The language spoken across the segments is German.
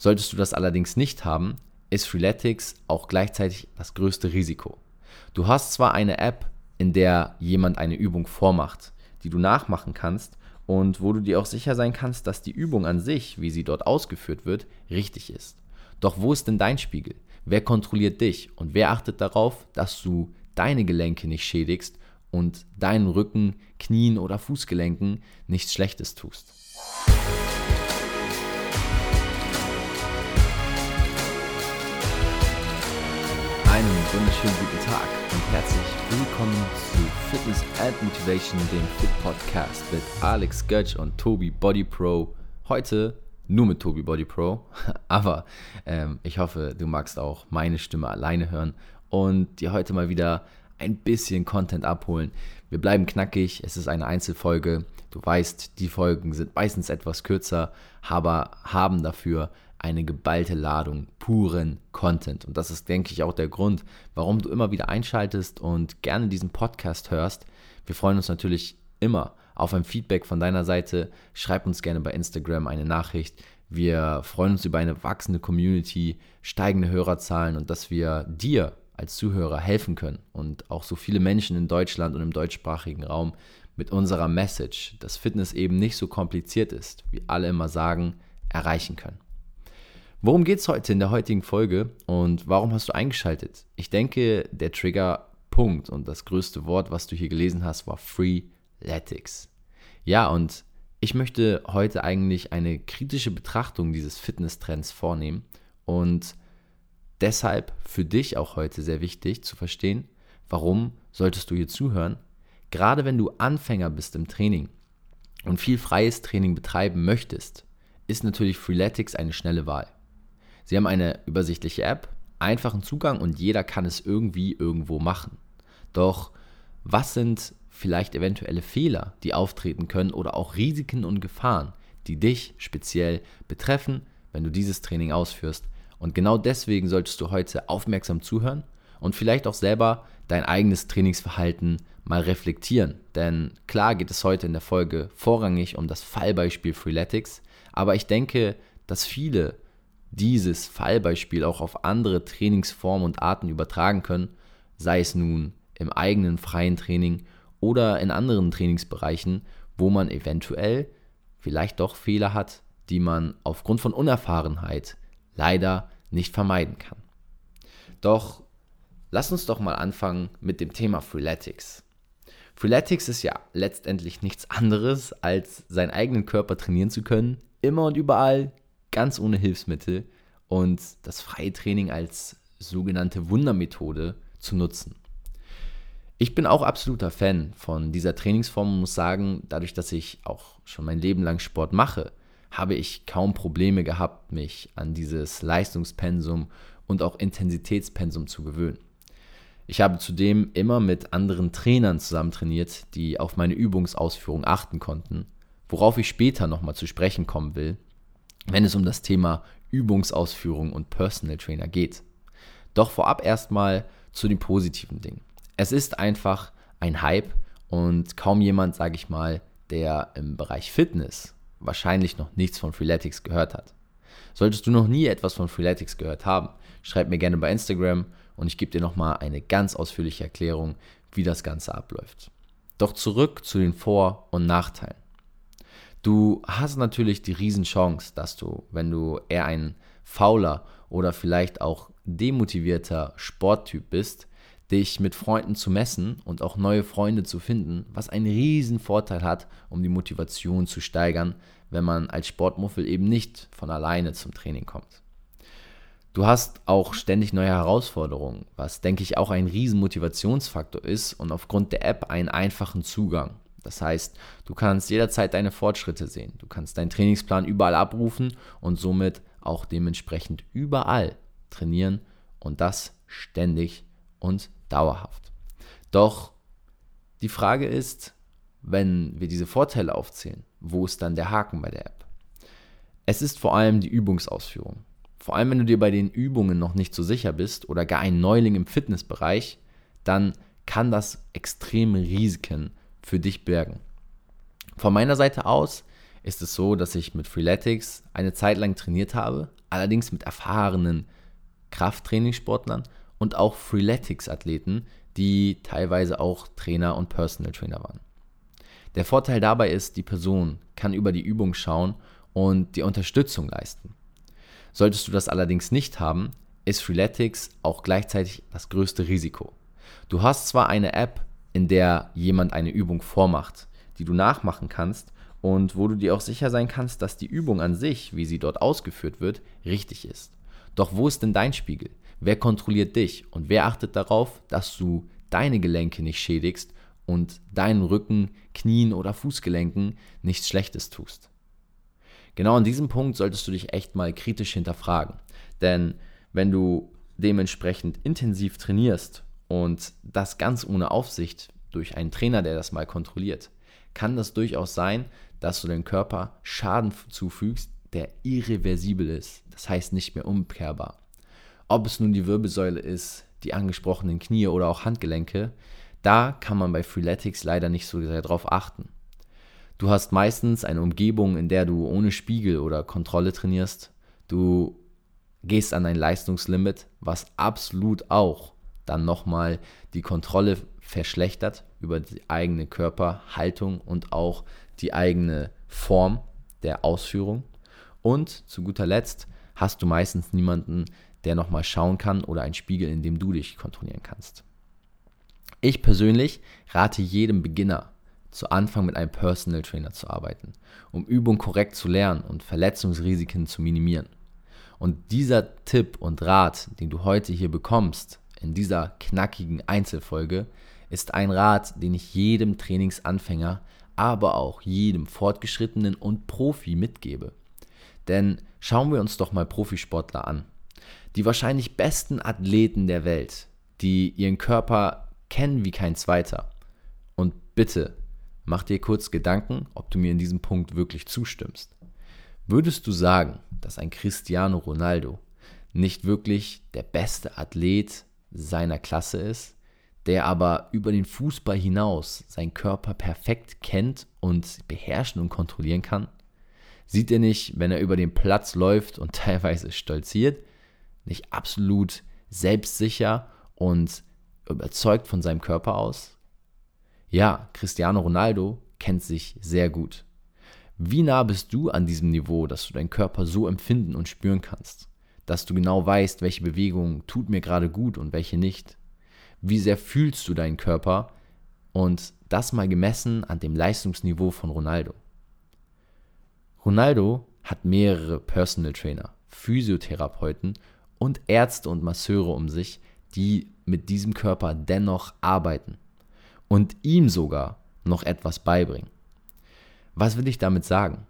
Solltest du das allerdings nicht haben, ist Freeletics auch gleichzeitig das größte Risiko. Du hast zwar eine App, in der jemand eine Übung vormacht, die du nachmachen kannst und wo du dir auch sicher sein kannst, dass die Übung an sich, wie sie dort ausgeführt wird, richtig ist. Doch wo ist denn dein Spiegel? Wer kontrolliert dich und wer achtet darauf, dass du deine Gelenke nicht schädigst und deinen Rücken, Knien oder Fußgelenken nichts Schlechtes tust? Einen wunderschönen guten Tag und herzlich willkommen zu Fitness and Motivation, dem Fit Podcast mit Alex Götz und Tobi Body Pro. Heute nur mit Tobi Body Pro, aber ähm, ich hoffe, du magst auch meine Stimme alleine hören und dir heute mal wieder ein bisschen Content abholen. Wir bleiben knackig, es ist eine Einzelfolge. Du weißt, die Folgen sind meistens etwas kürzer, aber haben dafür eine geballte Ladung puren Content. Und das ist, denke ich, auch der Grund, warum du immer wieder einschaltest und gerne diesen Podcast hörst. Wir freuen uns natürlich immer auf ein Feedback von deiner Seite. Schreib uns gerne bei Instagram eine Nachricht. Wir freuen uns über eine wachsende Community, steigende Hörerzahlen und dass wir dir als Zuhörer helfen können und auch so viele Menschen in Deutschland und im deutschsprachigen Raum mit unserer Message, dass Fitness eben nicht so kompliziert ist, wie alle immer sagen, erreichen können. Worum geht es heute in der heutigen Folge und warum hast du eingeschaltet? Ich denke, der Triggerpunkt und das größte Wort, was du hier gelesen hast, war Freeletics. Ja, und ich möchte heute eigentlich eine kritische Betrachtung dieses Fitnesstrends vornehmen und deshalb für dich auch heute sehr wichtig zu verstehen, warum solltest du hier zuhören, gerade wenn du Anfänger bist im Training und viel freies Training betreiben möchtest, ist natürlich Freeletics eine schnelle Wahl. Sie haben eine übersichtliche App, einfachen Zugang und jeder kann es irgendwie irgendwo machen. Doch was sind vielleicht eventuelle Fehler, die auftreten können oder auch Risiken und Gefahren, die dich speziell betreffen, wenn du dieses Training ausführst? Und genau deswegen solltest du heute aufmerksam zuhören und vielleicht auch selber dein eigenes Trainingsverhalten mal reflektieren. Denn klar geht es heute in der Folge vorrangig um das Fallbeispiel Freeletics, aber ich denke, dass viele dieses Fallbeispiel auch auf andere Trainingsformen und Arten übertragen können, sei es nun im eigenen freien Training oder in anderen Trainingsbereichen, wo man eventuell vielleicht doch Fehler hat, die man aufgrund von Unerfahrenheit leider nicht vermeiden kann. Doch lass uns doch mal anfangen mit dem Thema Freeletics. Freeletics ist ja letztendlich nichts anderes, als seinen eigenen Körper trainieren zu können, immer und überall, ganz ohne Hilfsmittel und das freie Training als sogenannte Wundermethode zu nutzen. Ich bin auch absoluter Fan von dieser Trainingsform und muss sagen, dadurch, dass ich auch schon mein Leben lang Sport mache, habe ich kaum Probleme gehabt, mich an dieses Leistungspensum und auch Intensitätspensum zu gewöhnen. Ich habe zudem immer mit anderen Trainern zusammen trainiert, die auf meine Übungsausführung achten konnten, worauf ich später nochmal zu sprechen kommen will, wenn es um das Thema Übungsausführung und Personal Trainer geht. Doch vorab erstmal zu den positiven Dingen. Es ist einfach ein Hype und kaum jemand, sage ich mal, der im Bereich Fitness wahrscheinlich noch nichts von Freeletics gehört hat. Solltest du noch nie etwas von Freeletics gehört haben, schreib mir gerne bei Instagram und ich gebe dir nochmal eine ganz ausführliche Erklärung, wie das Ganze abläuft. Doch zurück zu den Vor- und Nachteilen. Du hast natürlich die Riesenchance, dass du, wenn du eher ein fauler oder vielleicht auch demotivierter Sporttyp bist, dich mit Freunden zu messen und auch neue Freunde zu finden, was einen riesen Vorteil hat, um die Motivation zu steigern, wenn man als Sportmuffel eben nicht von alleine zum Training kommt. Du hast auch ständig neue Herausforderungen, was denke ich auch ein riesen Motivationsfaktor ist und aufgrund der App einen einfachen Zugang. Das heißt, du kannst jederzeit deine Fortschritte sehen. Du kannst deinen Trainingsplan überall abrufen und somit auch dementsprechend überall trainieren und das ständig und dauerhaft. Doch die Frage ist, wenn wir diese Vorteile aufzählen, wo ist dann der Haken bei der App? Es ist vor allem die Übungsausführung. Vor allem, wenn du dir bei den Übungen noch nicht so sicher bist oder gar ein Neuling im Fitnessbereich, dann kann das extreme Risiken für dich bergen. Von meiner Seite aus ist es so, dass ich mit Freeletics eine Zeit lang trainiert habe, allerdings mit erfahrenen Krafttrainingssportlern und auch Freeletics-Athleten, die teilweise auch Trainer und Personal Trainer waren. Der Vorteil dabei ist, die Person kann über die Übung schauen und dir Unterstützung leisten. Solltest du das allerdings nicht haben, ist Freeletics auch gleichzeitig das größte Risiko. Du hast zwar eine App, in der jemand eine Übung vormacht, die du nachmachen kannst und wo du dir auch sicher sein kannst, dass die Übung an sich, wie sie dort ausgeführt wird, richtig ist. Doch wo ist denn dein Spiegel? Wer kontrolliert dich und wer achtet darauf, dass du deine Gelenke nicht schädigst und deinen Rücken, Knien oder Fußgelenken nichts Schlechtes tust? Genau an diesem Punkt solltest du dich echt mal kritisch hinterfragen. Denn wenn du dementsprechend intensiv trainierst und das ganz ohne Aufsicht durch einen Trainer, der das mal kontrolliert, kann das durchaus sein, dass du dem Körper Schaden zufügst, der irreversibel ist, das heißt nicht mehr umkehrbar. Ob es nun die Wirbelsäule ist, die angesprochenen Knie oder auch Handgelenke, da kann man bei Freeletics leider nicht so sehr drauf achten. Du hast meistens eine Umgebung, in der du ohne Spiegel oder Kontrolle trainierst. Du gehst an dein Leistungslimit, was absolut auch dann nochmal die Kontrolle verschlechtert über die eigene Körperhaltung und auch die eigene Form der Ausführung. Und zu guter Letzt hast du meistens niemanden, der nochmal schauen kann oder einen Spiegel, in dem du dich kontrollieren kannst. Ich persönlich rate jedem Beginner, zu Anfang mit einem Personal Trainer zu arbeiten, um Übungen korrekt zu lernen und Verletzungsrisiken zu minimieren. Und dieser Tipp und Rat, den du heute hier bekommst, in dieser knackigen Einzelfolge, ist ein Rat, den ich jedem Trainingsanfänger, aber auch jedem Fortgeschrittenen und Profi mitgebe. Denn schauen wir uns doch mal Profisportler an. Die wahrscheinlich besten Athleten der Welt, die ihren Körper kennen wie kein zweiter. Und bitte, mach dir kurz Gedanken, ob du mir in diesem Punkt wirklich zustimmst. Würdest du sagen, dass ein Cristiano Ronaldo nicht wirklich der beste Athlet seiner Klasse ist, der aber über den Fußball hinaus seinen Körper perfekt kennt und beherrschen und kontrollieren kann? Sieht er nicht, wenn er über den Platz läuft und teilweise stolziert, nicht absolut selbstsicher und überzeugt von seinem Körper aus? Ja, Cristiano Ronaldo kennt sich sehr gut. Wie nah bist du an diesem Niveau, dass du deinen Körper so empfinden und spüren kannst? Dass du genau weißt, welche Bewegung tut mir gerade gut und welche nicht? Wie sehr fühlst du deinen Körper? Und das mal gemessen an dem Leistungsniveau von Ronaldo. Ronaldo hat mehrere Personal Trainer, Physiotherapeuten und Ärzte und Masseure um sich, die mit diesem Körper dennoch arbeiten und ihm sogar noch etwas beibringen. Was will ich damit sagen?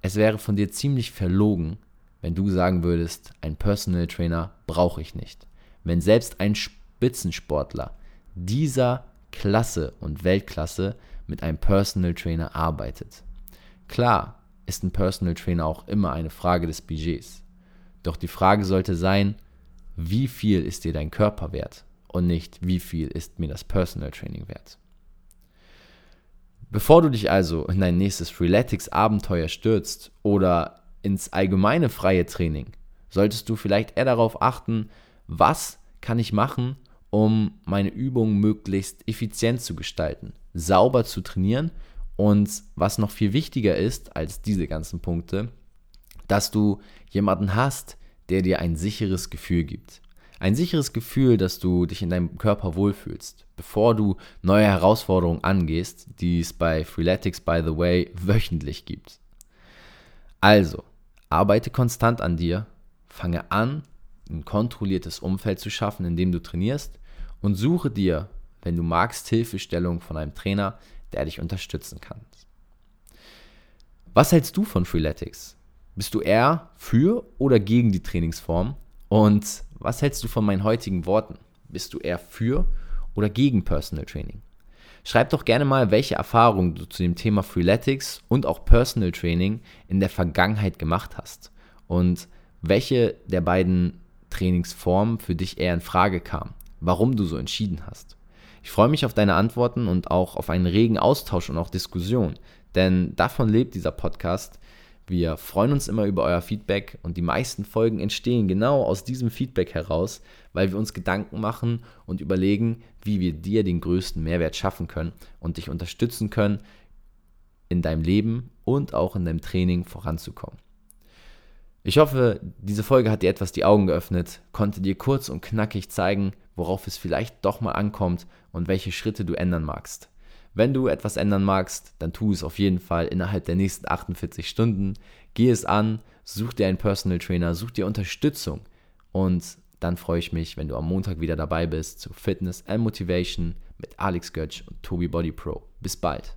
Es wäre von dir ziemlich verlogen, wenn du sagen würdest, ein Personal Trainer brauche ich nicht. Wenn selbst ein Spitzensportler dieser Klasse und Weltklasse mit einem Personal Trainer arbeitet. Klar, ist ein Personal Trainer auch immer eine Frage des Budgets. Doch die Frage sollte sein, wie viel ist dir dein Körper wert und nicht, wie viel ist mir das Personal Training wert. Bevor du dich also in dein nächstes Freeletics-Abenteuer stürzt oder ins allgemeine freie Training, solltest du vielleicht eher darauf achten, was kann ich machen, um meine Übungen möglichst effizient zu gestalten, sauber zu trainieren und was noch viel wichtiger ist als diese ganzen Punkte, dass du jemanden hast, der dir ein sicheres Gefühl gibt. Ein sicheres Gefühl, dass du dich in deinem Körper wohlfühlst, bevor du neue Herausforderungen angehst, die es bei Freeletics, by the way, wöchentlich gibt. Also, arbeite konstant an dir, fange an, ein kontrolliertes Umfeld zu schaffen, in dem du trainierst und suche dir, wenn du magst, Hilfestellung von einem Trainer, der dich unterstützen kann. Was hältst du von Freeletics? Bist du eher für oder gegen die Trainingsform? Und was hältst du von meinen heutigen Worten? Bist du eher für oder gegen Personal Training? Schreib doch gerne mal, welche Erfahrungen du zu dem Thema Freeletics und auch Personal Training in der Vergangenheit gemacht hast und welche der beiden Trainingsformen für dich eher in Frage kam, warum du so entschieden hast. Ich freue mich auf deine Antworten und auch auf einen regen Austausch und auch Diskussion, denn davon lebt dieser Podcast, Wir freuen uns immer über euer Feedback und die meisten Folgen entstehen genau aus diesem Feedback heraus, weil wir uns Gedanken machen und überlegen, wie wir dir den größten Mehrwert schaffen können und dich unterstützen können, in deinem Leben und auch in deinem Training voranzukommen. Ich hoffe, diese Folge hat dir etwas die Augen geöffnet, konnte dir kurz und knackig zeigen, worauf es vielleicht doch mal ankommt und welche Schritte du ändern magst. Wenn du etwas ändern magst, dann tu es auf jeden Fall innerhalb der nächsten 48 Stunden. Geh es an, such dir einen Personal Trainer, such dir Unterstützung und dann freue ich mich, wenn du am Montag wieder dabei bist zu Fitness and Motivation mit Alex Götsch und Tobi Body Pro. Bis bald.